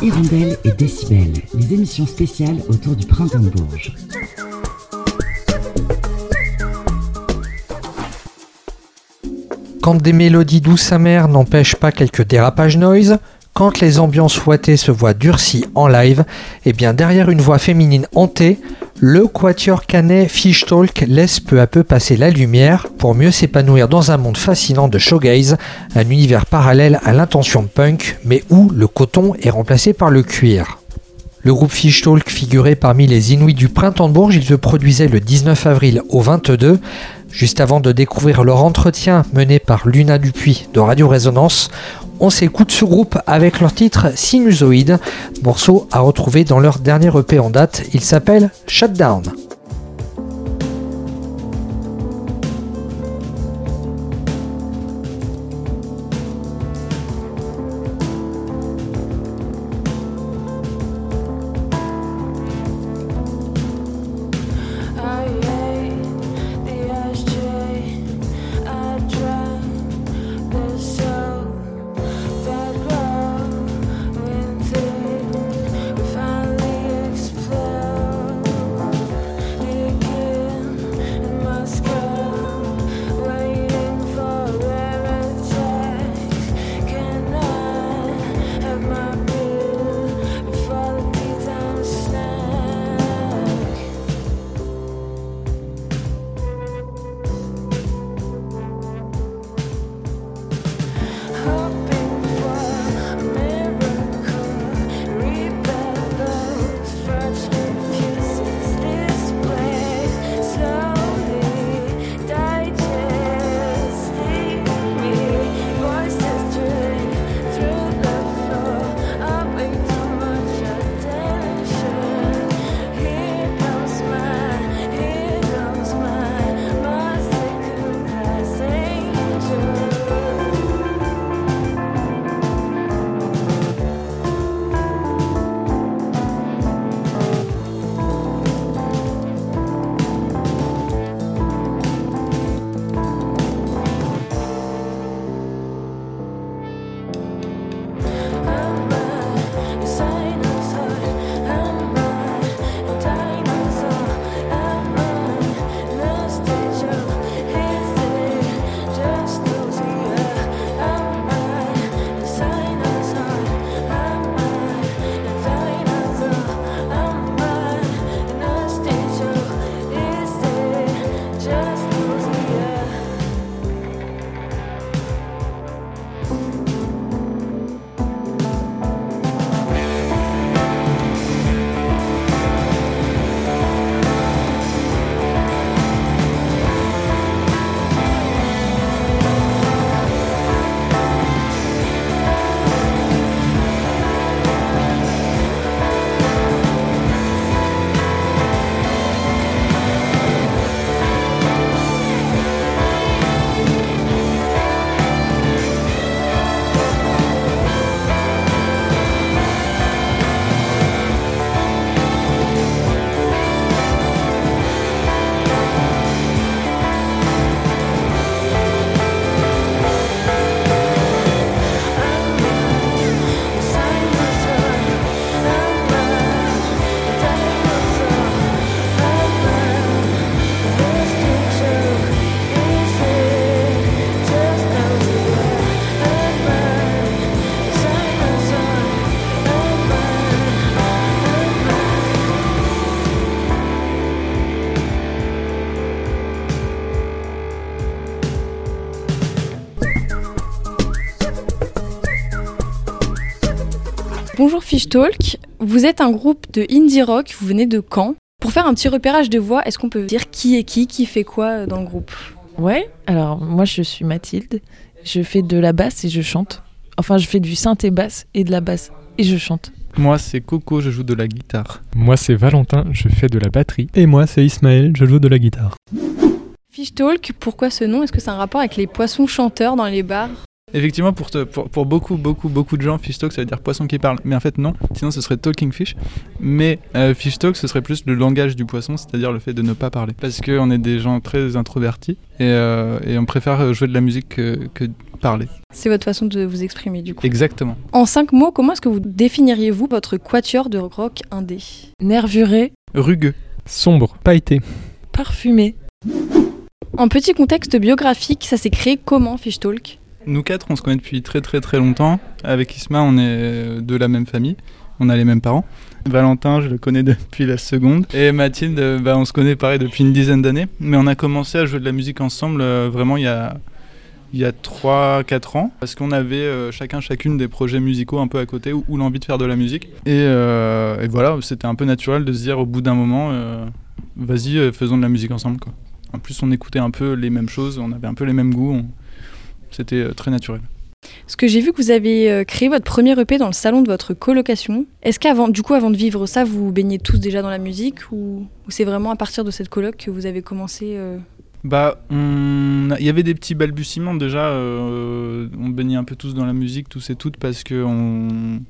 Hirondelle et Décibel, les émissions spéciales autour du printemps de Bourges. Quand des mélodies douces amères n'empêchent pas quelques dérapages noise, quand les ambiances fouettées se voient durcies en live, et eh bien derrière une voix féminine hantée, le quatuor canet Fish Talk laisse peu à peu passer la lumière pour mieux s'épanouir dans un monde fascinant de showgaze, un univers parallèle à l'intention punk, mais où le coton est remplacé par le cuir. Le groupe Fish Talk figurait parmi les Inuits du printemps de Bourges, il se produisait le 19 avril au 22. Juste avant de découvrir leur entretien mené par Luna Dupuis de Radio Résonance, on s'écoute ce groupe avec leur titre Sinusoid, morceau à retrouver dans leur dernier EP en date. Il s'appelle Shutdown. Bonjour Fish Talk, vous êtes un groupe de indie rock, vous venez de Caen. Pour faire un petit repérage de voix, est-ce qu'on peut dire qui est qui, qui fait quoi dans le groupe? Ouais, alors moi je suis Mathilde, je fais de la basse et je chante. Enfin, je fais du synthé basse et de la basse et je chante. Moi c'est Coco, je joue de la guitare. Moi c'est Valentin, je fais de la batterie. Et moi c'est Ismaël, je joue de la guitare. Fish Talk, pourquoi ce nom? Est-ce que c'est un rapport avec les poissons chanteurs dans les bars? Effectivement, pour, te- pour, pour beaucoup, beaucoup, beaucoup de gens, fish talk, ça veut dire poisson qui parle. Mais en fait, non. Sinon, ce serait talking fish. Mais euh, fish talk, ce serait plus le langage du poisson, c'est-à-dire le fait de ne pas parler. Parce qu'on est des gens très introvertis et, euh, et on préfère jouer de la musique que, que parler. C'est votre façon de vous exprimer du coup. Exactement. En cinq mots, comment est-ce que vous définiriez-vous votre quatuor de rock indé? Nervuré, Rugueux. Sombre, pailleté. parfumé. En petit contexte biographique, ça s'est créé comment Fish Talk? Nous quatre, on se connaît depuis très très très longtemps. Avec Isma, on est de la même famille. On a les mêmes parents. Valentin, je le connais depuis la seconde. Et Mathilde, euh, bah, on se connaît pareil depuis une dizaine d'années. Mais on a commencé à jouer de la musique ensemble euh, vraiment il y a, il y a 3-4 ans. Parce qu'on avait euh, chacun chacune des projets musicaux un peu à côté ou, l'envie de faire de la musique. Et, euh, voilà, c'était un peu naturel de se dire au bout d'un moment, euh, vas-y, euh, faisons de la musique ensemble. En plus, on écoutait un peu les mêmes choses, on avait un peu les mêmes goûts. C'était euh, très naturel. Parce que j'ai vu que vous avez euh, créé votre premier EP dans le salon de votre colocation. Est-ce qu'avant, du coup, avant de vivre ça, vous baignez tous déjà dans la musique ou, ou c'est vraiment à partir de cette coloc que vous avez commencé euh, Bah, on il y avait des petits balbutiements déjà. euh, on baignait un peu tous dans la musique, tous et toutes, parce que on,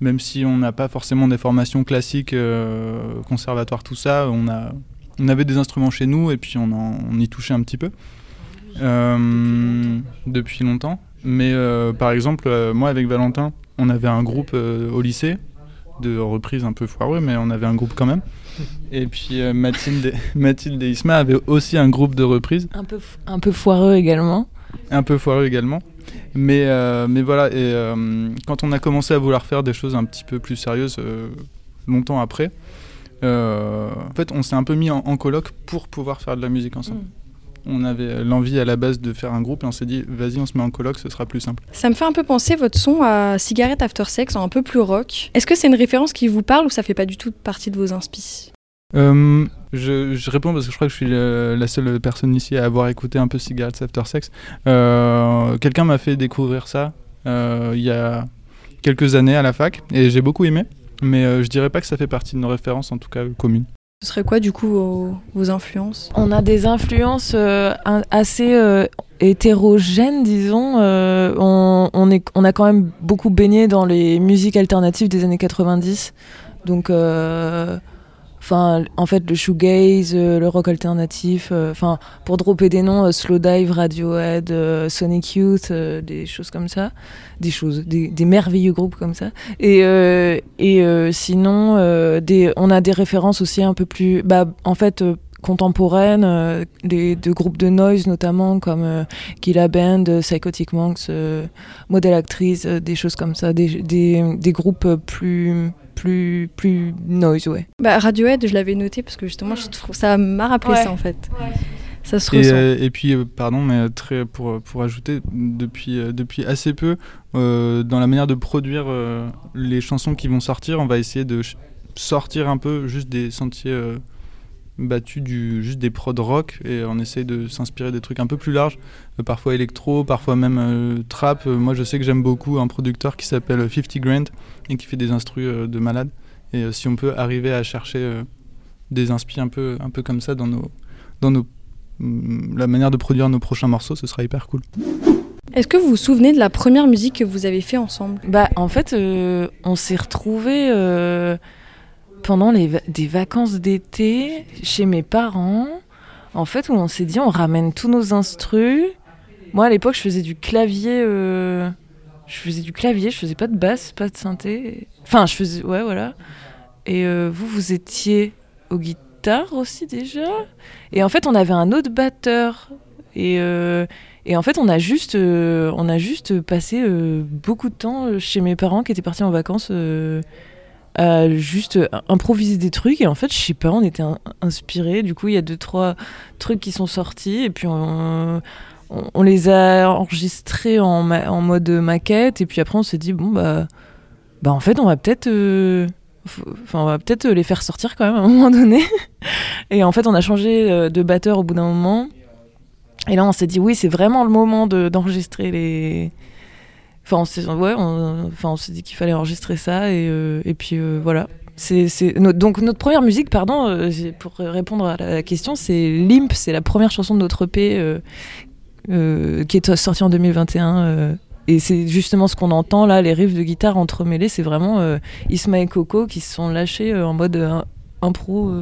même si on n'a pas forcément des formations classiques, euh, conservatoire, tout ça, on, a, on avait des instruments chez nous et puis on, en- on y touchait un petit peu euh, depuis longtemps. Mais euh, par exemple, euh, moi avec Valentin, on avait un groupe au lycée de reprises un peu foireux, mais on avait un groupe quand même. Et puis Mathilde, Mathilde et Isma avaient aussi un groupe de reprises, Un peu, un peu foireux également. un peu foireux également. Mais, mais voilà, et quand on a commencé à vouloir faire des choses un petit peu plus sérieuses longtemps après, en fait on s'est un peu mis en, en coloc pour pouvoir faire de la musique ensemble. On avait l'envie à la base de faire un groupe et on s'est dit vas-y on se met en coloc, ce sera plus simple. Ça me fait un peu penser votre son à Cigarette After Sex, un peu plus rock. Est-ce que c'est une référence qui vous parle ou ça fait pas du tout partie de vos inspi Euh, je, je réponds parce que je crois que je suis le- la seule personne ici à avoir écouté un peu Cigarettes After Sex. Euh, Quelqu'un m'a fait découvrir ça euh, il y a quelques années à la fac et j'ai beaucoup aimé. Mais euh, je dirais pas que ça fait partie de nos références, en tout cas euh, communes. Ce serait quoi du coup vos, influences? On a des influences euh, assez euh, hétérogènes, disons. Euh, on, on a quand même beaucoup baigné dans les musiques alternatives des années 90. Donc, enfin, en fait, le shoegaze, euh, le rock alternatif. euh, Enfin, pour dropper des noms, euh, Slowdive, Radiohead, Sonic Youth, des choses comme ça. Des choses, des, merveilleux groupes comme ça. Et, sinon, on a des références aussi un peu plus, bah, en fait, contemporaines, euh, des, de groupes de noise notamment, comme euh, Band, Psychotic Monks, euh, Model Actrice, des choses comme ça, des groupes plus, plus, plus noise, ouais. Bah Radiohead, je l'avais noté parce que justement, je trouve ça m'a rappelé Ouais. ça en fait. Ça se Et, ressent. euh, et puis, euh, pardon, mais euh, très, pour, pour ajouter, depuis, euh, depuis assez peu, euh, dans la manière de produire euh, les chansons qui vont sortir, on va essayer de sortir un peu juste des sentiers battus, du, juste des prods rock, et on essaie de s'inspirer des trucs un peu plus larges, euh, parfois électro, parfois même euh, trap. Euh, moi, je sais que j'aime beaucoup un producteur qui s'appelle 50 Grand et qui fait des instrus euh, de malade. Et euh, si on peut arriver à chercher euh, des inspi un peu, un peu comme ça dans nos, dans nos Mm, la manière de produire nos prochains morceaux, ce sera hyper cool. Est-ce que vous vous souvenez de la première musique que vous avez fait ensemble? Bah, en fait, euh, on s'est retrouvés euh, pendant les des vacances d'été chez mes parents. En fait, où on s'est dit, on ramène tous nos instrus. Moi, à l'époque, je faisais du clavier. euh, je faisais du clavier, je faisais pas de basse, pas de synthé. Enfin, je faisais. Ouais, voilà. Et euh, vous, vous étiez au guitare aussi déjà? Et en fait, on avait un autre batteur. Et. euh, en fait, on a juste, on a juste passé beaucoup de temps chez mes parents qui étaient partis en vacances juste improviser des trucs. Et en fait, je sais pas, on était in- inspirés. Du coup, il y a deux, trois trucs qui sont sortis. Et puis, on, les a enregistrés en, mode maquette. Et puis après, on s'est dit, bon, bah, bah, en fait, on va peut-être. euh, on va peut-être les faire sortir quand même à un moment donné. Et en fait, on a changé euh, de batteur au bout d'un moment. Et là, on s'est dit, oui, c'est vraiment le moment de- d'enregistrer les. Enfin, on s'est ouais, on, enfin, on s'est dit qu'il fallait enregistrer ça. Et, euh, et puis euh, voilà. C'est, no- donc, notre première musique, pardon, euh, pour répondre à la question, c'est Limp. C'est la première chanson de notre EP qui est sortie en 2021. euh, et c'est justement ce qu'on entend là, les riffs de guitare entremêlés, c'est vraiment Isma et Coco qui se sont lâchés en mode impro.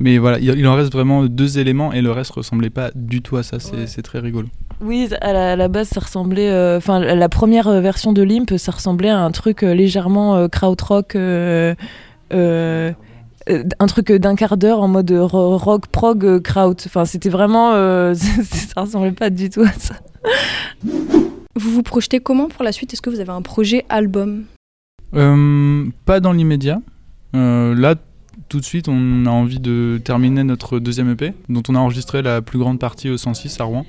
Mais voilà, il, en reste vraiment deux éléments et le reste ressemblait pas du tout à ça. C'est Ouais. c'est très rigolo. Oui, à la, à la base, ça ressemblait. euh, Enfin, la, la première euh, version de Limp, ça ressemblait à un truc euh, légèrement euh, krautrock. euh, euh, euh, un truc d'un quart d'heure en mode ro- rock prog kraut. Enfin, c'était vraiment. euh, ça ressemblait pas du tout à ça. Vous vous projetez comment pour la suite? Est-ce que vous avez un projet album? Euh, pas dans l'immédiat. Euh, là, tout de suite, on a envie de terminer notre deuxième EP, dont on a enregistré la plus grande partie au 106 à Rouen.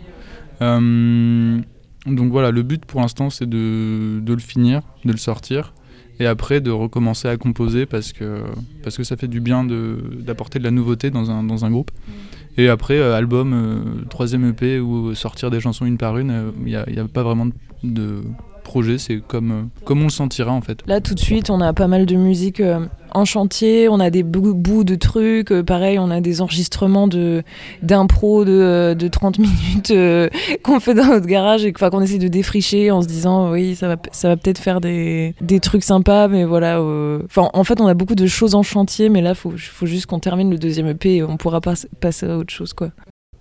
Euh, donc voilà, le but pour l'instant, c'est de, de le finir, de le sortir, et après de recommencer à composer parce que, parce que ça fait du bien d'apporter de la nouveauté dans un, dans un groupe. Et après, euh, album, euh, troisième EP, ou sortir des chansons une par une, il n'y a, a pas vraiment de, de projet, c'est comme, euh, comme on le sentira en fait. Là, tout de suite, on a pas mal de musique euh, en chantier, on a des bouts, de trucs, euh, pareil, on a des enregistrements d'impro de, euh, de 30 minutes euh, qu'on fait dans notre garage et qu'on essaie de défricher en se disant oui, ça va, ça va peut-être faire des, trucs sympas, mais voilà. en fait, on a beaucoup de choses en chantier, mais là, faut, faut juste qu'on termine le deuxième EP et on pourra pas passer à autre chose.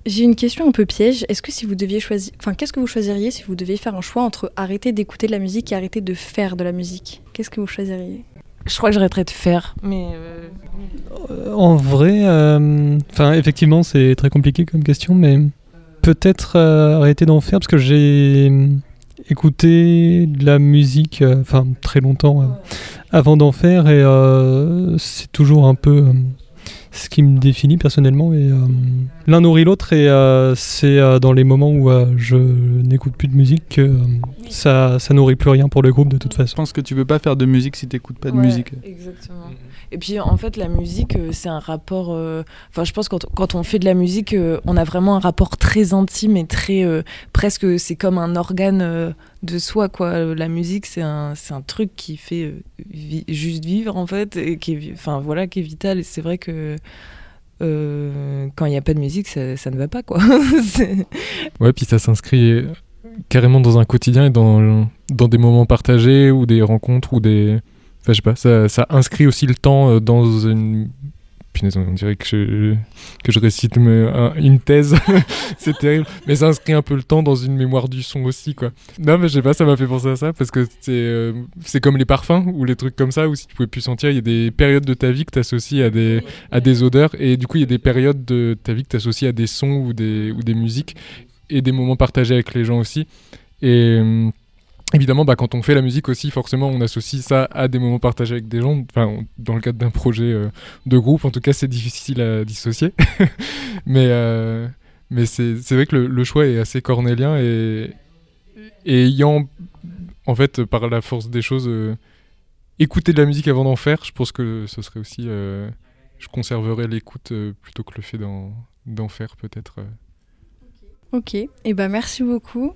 J'ai une question un peu piège. Est-ce que si vous deviez choisir, enfin, qu'est-ce que vous choisiriez si vous deviez faire un choix entre arrêter d'écouter de la musique et arrêter de faire de la musique? Qu'est-ce que vous choisiriez? Je crois que j'arrêterai de faire, mais. euh, Euh, En vrai, euh, enfin effectivement c'est très compliqué comme question, mais peut-être euh, arrêter d'en faire parce que j'ai écouté de la musique, enfin très longtemps avant d'en faire et c'est toujours un peu ce qui me définit personnellement et euh, l'un nourrit l'autre et euh, c'est euh, dans les moments où euh, je n'écoute plus de musique que euh, ça, ça nourrit plus rien pour le groupe de toute Je façon. pense que tu peux pas faire de musique si t'écoutes pas de Ouais, musique. Exactement. Et puis en fait, la musique, euh, c'est un rapport. euh, Enfin, je pense quand, quand on fait de la musique, euh, on a vraiment un rapport très intime et très presque. C'est comme un organe de soi, quoi. La musique, c'est un, un truc qui fait juste vivre en fait, et qui est, voilà, qui est vital. Et c'est vrai que. quand il n'y a pas de musique, ça, ça ne va pas, quoi. Ouais, puis ça s'inscrit carrément dans un quotidien et dans, dans des moments partagés ou des rencontres ou des. Enfin, je sais pas, ça, ça inscrit aussi le temps euh, dans une. Punaise, on dirait que je, que je récite un- une thèse. c'est terrible. Mais ça inscrit un peu le temps dans une mémoire du son aussi, quoi. Non, mais je sais pas, ça m'a fait penser à ça parce que c'est euh, c'est comme les parfums ou les trucs comme ça où si tu pouvais plus sentir, il y a des périodes de ta vie que tu associes à des, à des odeurs et du coup, il y a des périodes de ta vie que tu associes à des sons ou des, ou des musiques et des moments partagés avec les gens aussi. Et euh, évidemment, bah, quand on fait la musique aussi, forcément, on associe ça à des moments partagés avec des gens. Enfin, on- dans le cadre d'un projet euh, de groupe, en tout cas, c'est difficile à dissocier. mais euh, mais c'est vrai que le, le choix est assez cornélien et, et ayant, en fait, par la force des choses, euh, écouter de la musique avant d'en faire, je pense que ce serait aussi. euh, je conserverais l'écoute euh, plutôt que le fait d'en faire, peut-être. Ok. Et eh ben merci beaucoup.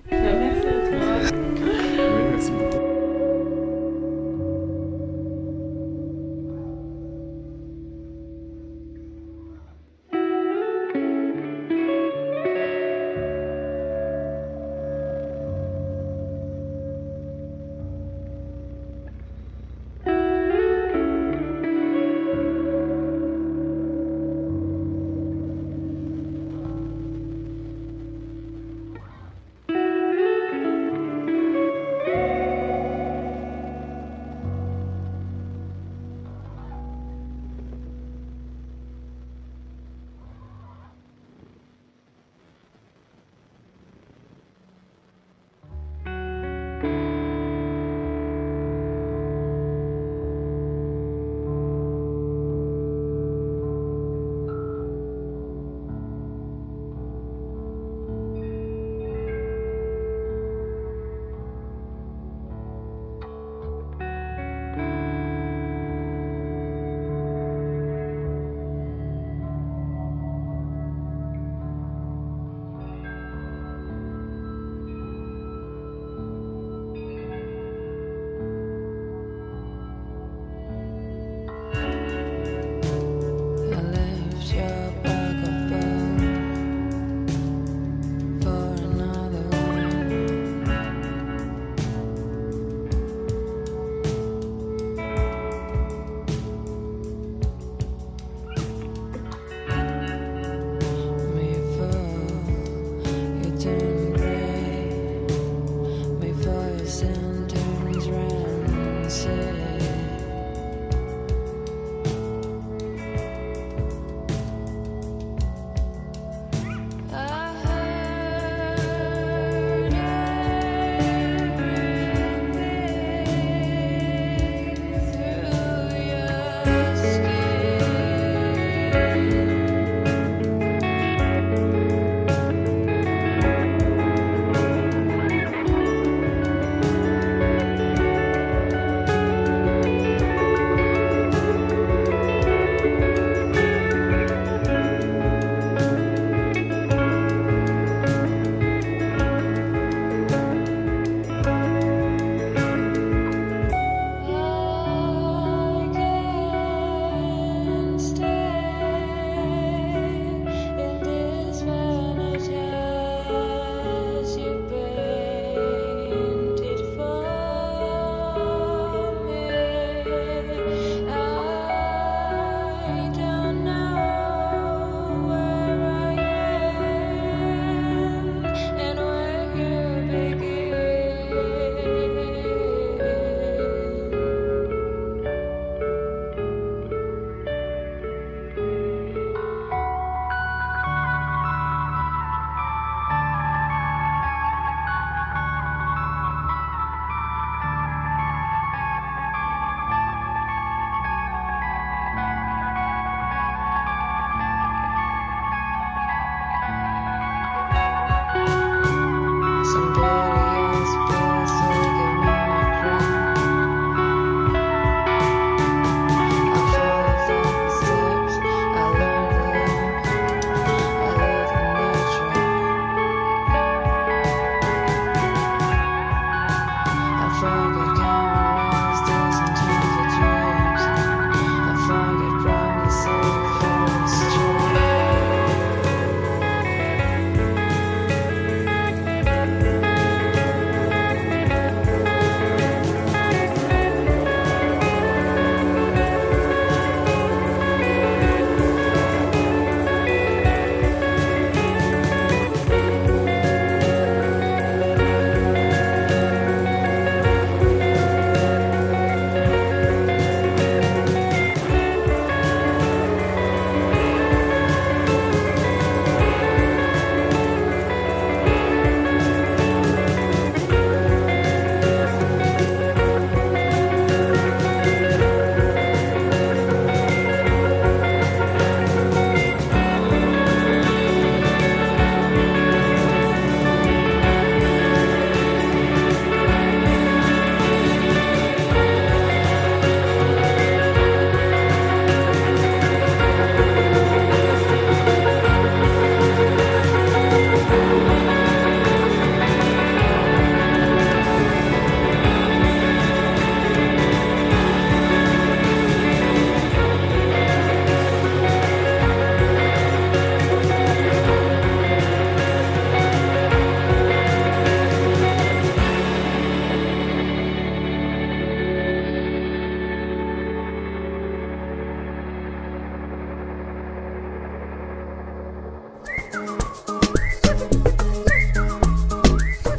chances.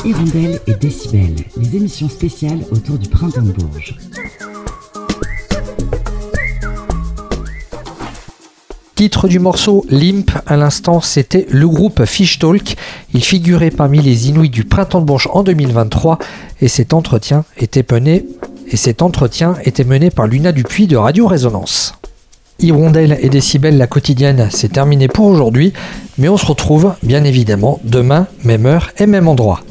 Hirondelle et Décibel, les émissions spéciales autour du printemps de Bourges. Titre du morceau Limp, à l'instant, c'était le groupe Fish Talk. Il figurait parmi les Inuits du printemps de Bourges en 2023 et cet entretien était mené, par Luna Dupuis de Radio Résonance. Hirondelle et Décibel, la quotidienne, c'est terminé pour aujourd'hui, mais on se retrouve bien évidemment demain, même heure et même endroit.